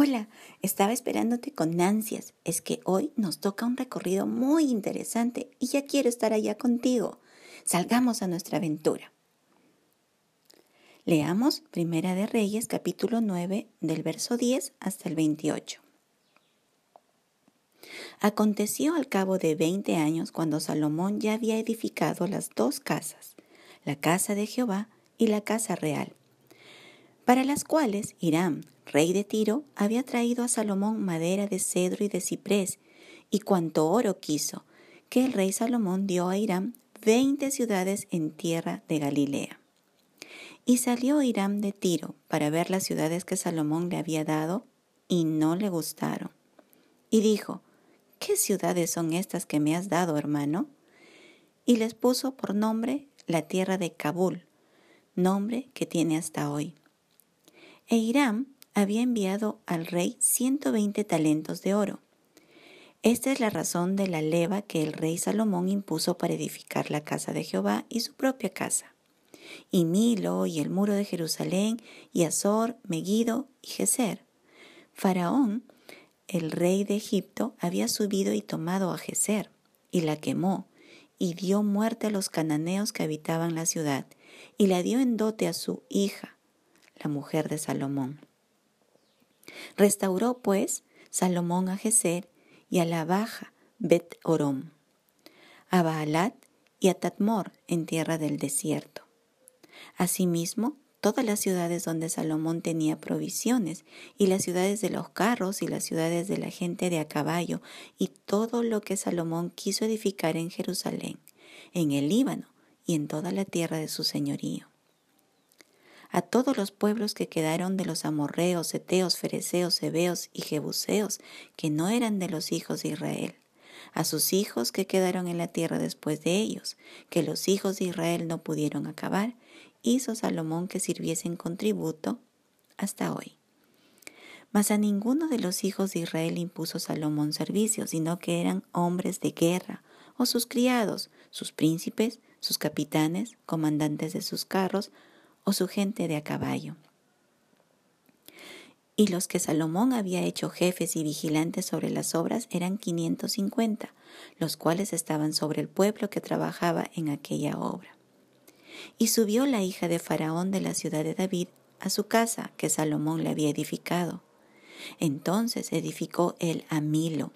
Hola, estaba esperándote con ansias. Es que hoy nos toca un recorrido muy interesante y ya quiero estar allá contigo. Salgamos a nuestra aventura. Leamos Primera de Reyes capítulo 9 del verso 10 hasta el 28. Aconteció al cabo de veinte años cuando Salomón ya había edificado las dos casas, la casa de Jehová y la casa real, para las cuales Hiram, rey de Tiro, había traído a Salomón madera de cedro y de ciprés, y cuanto oro quiso, que el rey Salomón dio a Hiram veinte ciudades en tierra de Galilea. Y salió Hiram de Tiro para ver las ciudades que Salomón le había dado, y no le gustaron. Y dijo, ¿qué ciudades son estas que me has dado, hermano? Y les puso por nombre la tierra de Kabul, nombre que tiene hasta hoy. E había enviado al rey 120 talentos de oro. Esta es la razón de la leva que el rey Salomón impuso para edificar la casa de Jehová y su propia casa, y Milo y el muro de Jerusalén, y Azor, Megiddo y Geser. Faraón el rey de Egipto había subido y tomado a Geser, y la quemó, y dio muerte a los cananeos que habitaban la ciudad, y la dio en dote a su hija, la mujer de Salomón. Restauró, pues, Salomón a Geser y a la baja Bet Orom, a Baalat y a Tatmor en tierra del desierto. Asimismo, todas las ciudades donde Salomón tenía provisiones, y las ciudades de los carros, y las ciudades de la gente de a caballo, y todo lo que Salomón quiso edificar en Jerusalén, en el Líbano y en toda la tierra de su señorío. A todos los pueblos que quedaron de los amorreos, eteos, fereceos, hebeos y jebuseos, que no eran de los hijos de Israel, a sus hijos que quedaron en la tierra después de ellos, que los hijos de Israel no pudieron acabar, hizo Salomón que sirviesen con tributo hasta hoy. Mas a ninguno de los hijos de Israel impuso Salomón servicio, sino que eran hombres de guerra, o sus criados, sus príncipes, sus capitanes, comandantes de sus carros, o su gente de a caballo. Y los que Salomón había hecho jefes y vigilantes sobre las obras eran quinientos cincuenta, los cuales estaban sobre el pueblo que trabajaba en aquella obra. Y subió la hija de Faraón de la ciudad de David a su casa que Salomón le había edificado. Entonces edificó él a Milo.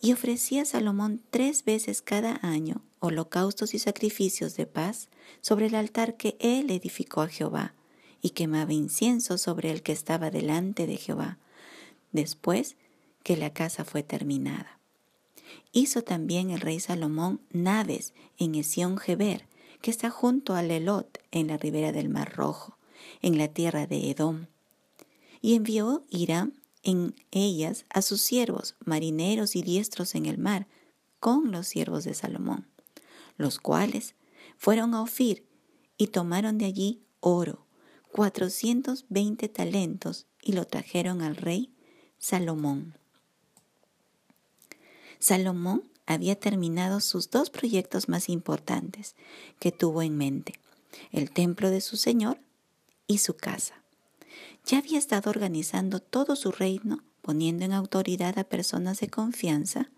Y ofrecía a Salomón tres veces cada año holocaustos y sacrificios de paz sobre el altar que él edificó a Jehová, y quemaba incienso sobre el que estaba delante de Jehová, después que la casa fue terminada. Hizo también el rey Salomón naves en Esión Geber, que está junto al Elot en la ribera del Mar Rojo, en la tierra de Edom. Y envió Hiram en ellas a sus siervos, marineros y diestros en el mar, con los siervos de Salomón, los cuales fueron a Ofir y tomaron de allí oro, cuatrocientos veinte talentos, y lo trajeron al rey Salomón. Salomón había terminado sus dos proyectos más importantes que tuvo en mente, el templo de su Señor y su casa. Ya había estado organizando todo su reino, poniendo en autoridad a personas de confianza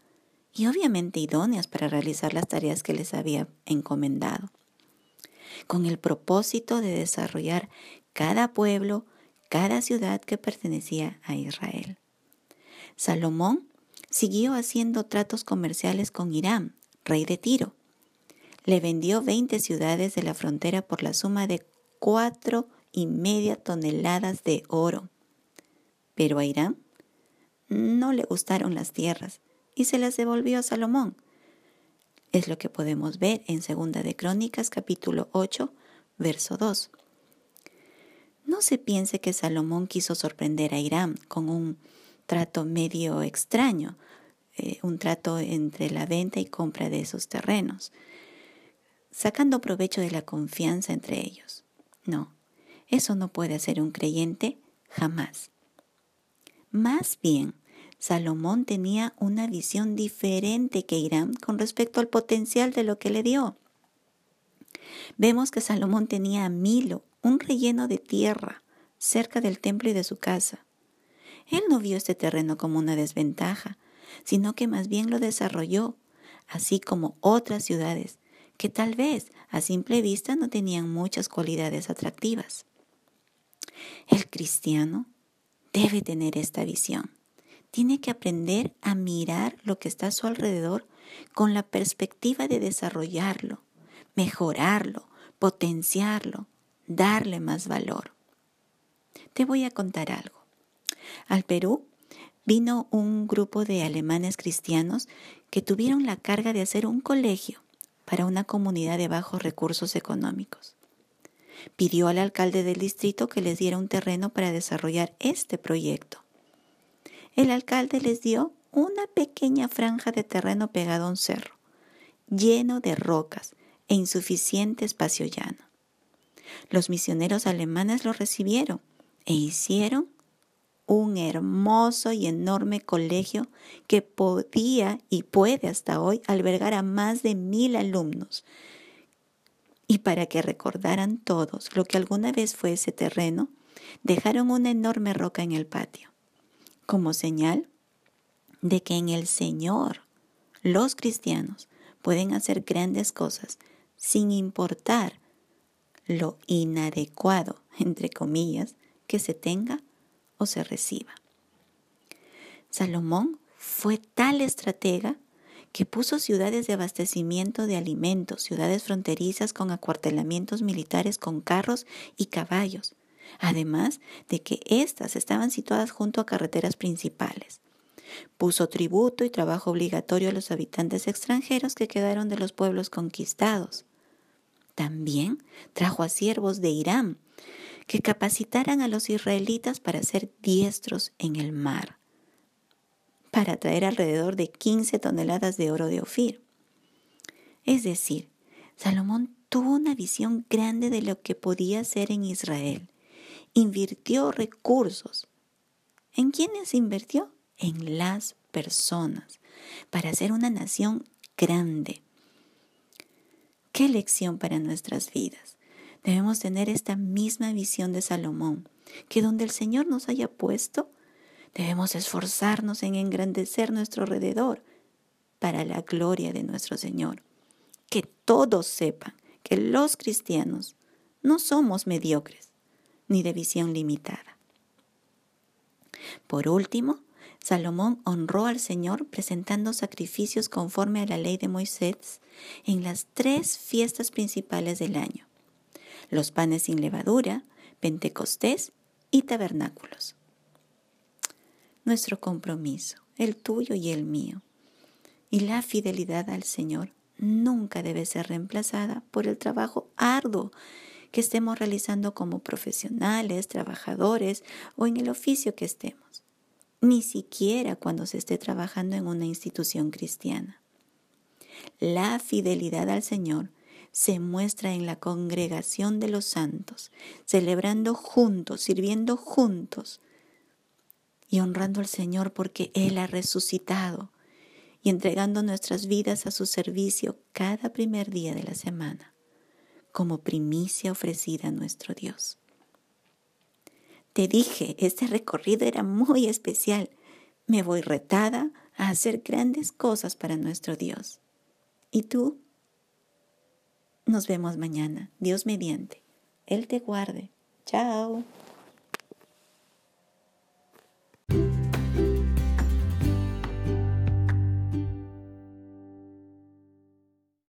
y obviamente idóneas para realizar las tareas que les había encomendado, con el propósito de desarrollar cada pueblo, cada ciudad que pertenecía a Israel. Salomón siguió haciendo tratos comerciales con Irán, rey de Tiro. Le vendió 20 ciudades de la frontera por la suma de cuatro y media toneladas de oro. Pero a Irán no le gustaron las tierras y se las devolvió a Salomón. Es lo que podemos ver en Segunda de Crónicas capítulo 8, verso 2. No se piense que Salomón quiso sorprender a Irán con un trato medio extraño, eh, un trato entre la venta y compra de esos terrenos, sacando provecho de la confianza entre ellos. No, eso no puede hacer un creyente jamás. Más bien, Salomón tenía una visión diferente que Irán con respecto al potencial de lo que le dio. Vemos que Salomón tenía a Milo, un relleno de tierra, cerca del templo y de su casa. Él no vio este terreno como una desventaja, sino que más bien lo desarrolló, así como otras ciudades, que tal vez a simple vista no tenían muchas cualidades atractivas. El cristiano debe tener esta visión. Tiene que aprender a mirar lo que está a su alrededor con la perspectiva de desarrollarlo, mejorarlo, potenciarlo, darle más valor. Te voy a contar algo. Al Perú vino un grupo de alemanes cristianos que tuvieron la carga de hacer un colegio para una comunidad de bajos recursos económicos. Pidió al alcalde del distrito que les diera un terreno para desarrollar este proyecto. El alcalde les dio una pequeña franja de terreno pegado a un cerro, lleno de rocas e insuficiente espacio llano. Los misioneros alemanes lo recibieron e hicieron un hermoso y enorme colegio que podía y puede hasta hoy albergar a más de mil alumnos. Y para que recordaran todos lo que alguna vez fue ese terreno, dejaron una enorme roca en el patio, como señal de que en el Señor los cristianos pueden hacer grandes cosas sin importar lo inadecuado, entre comillas, que se tenga o se reciba. Salomón fue tal estratega que puso ciudades de abastecimiento de alimentos, ciudades fronterizas con acuartelamientos militares con carros y caballos, además de que éstas estaban situadas junto a carreteras principales. Puso tributo y trabajo obligatorio a los habitantes extranjeros que quedaron de los pueblos conquistados. También trajo a siervos de Irán que capacitaran a los israelitas para ser diestros en el mar, para traer alrededor de 15 toneladas de oro de Ofir. Es decir, Salomón tuvo una visión grande de lo que podía ser en Israel. Invirtió recursos. ¿En quiénes invirtió? En las personas, para ser una nación grande. ¿Qué lección para nuestras vidas? Debemos tener esta misma visión de Salomón, que donde el Señor nos haya puesto, debemos esforzarnos en engrandecer nuestro alrededor para la gloria de nuestro Señor. Que todos sepan que los cristianos no somos mediocres ni de visión limitada. Por último, Salomón honró al Señor presentando sacrificios conforme a la ley de Moisés en las tres fiestas principales del año los panes sin levadura, Pentecostés y tabernáculos. Nuestro compromiso, el tuyo y el mío, y la fidelidad al Señor nunca debe ser reemplazada por el trabajo arduo que estemos realizando como profesionales, trabajadores o en el oficio que estemos, ni siquiera cuando se esté trabajando en una institución cristiana. La fidelidad al Señor se muestra en la congregación de los santos, celebrando juntos, sirviendo juntos y honrando al Señor porque Él ha resucitado y entregando nuestras vidas a su servicio cada primer día de la semana como primicia ofrecida a nuestro Dios. Te dije, este recorrido era muy especial. Me voy retada a hacer grandes cosas para nuestro Dios. ¿Y tú? Nos vemos mañana, Dios mediante. Él te guarde. Chao.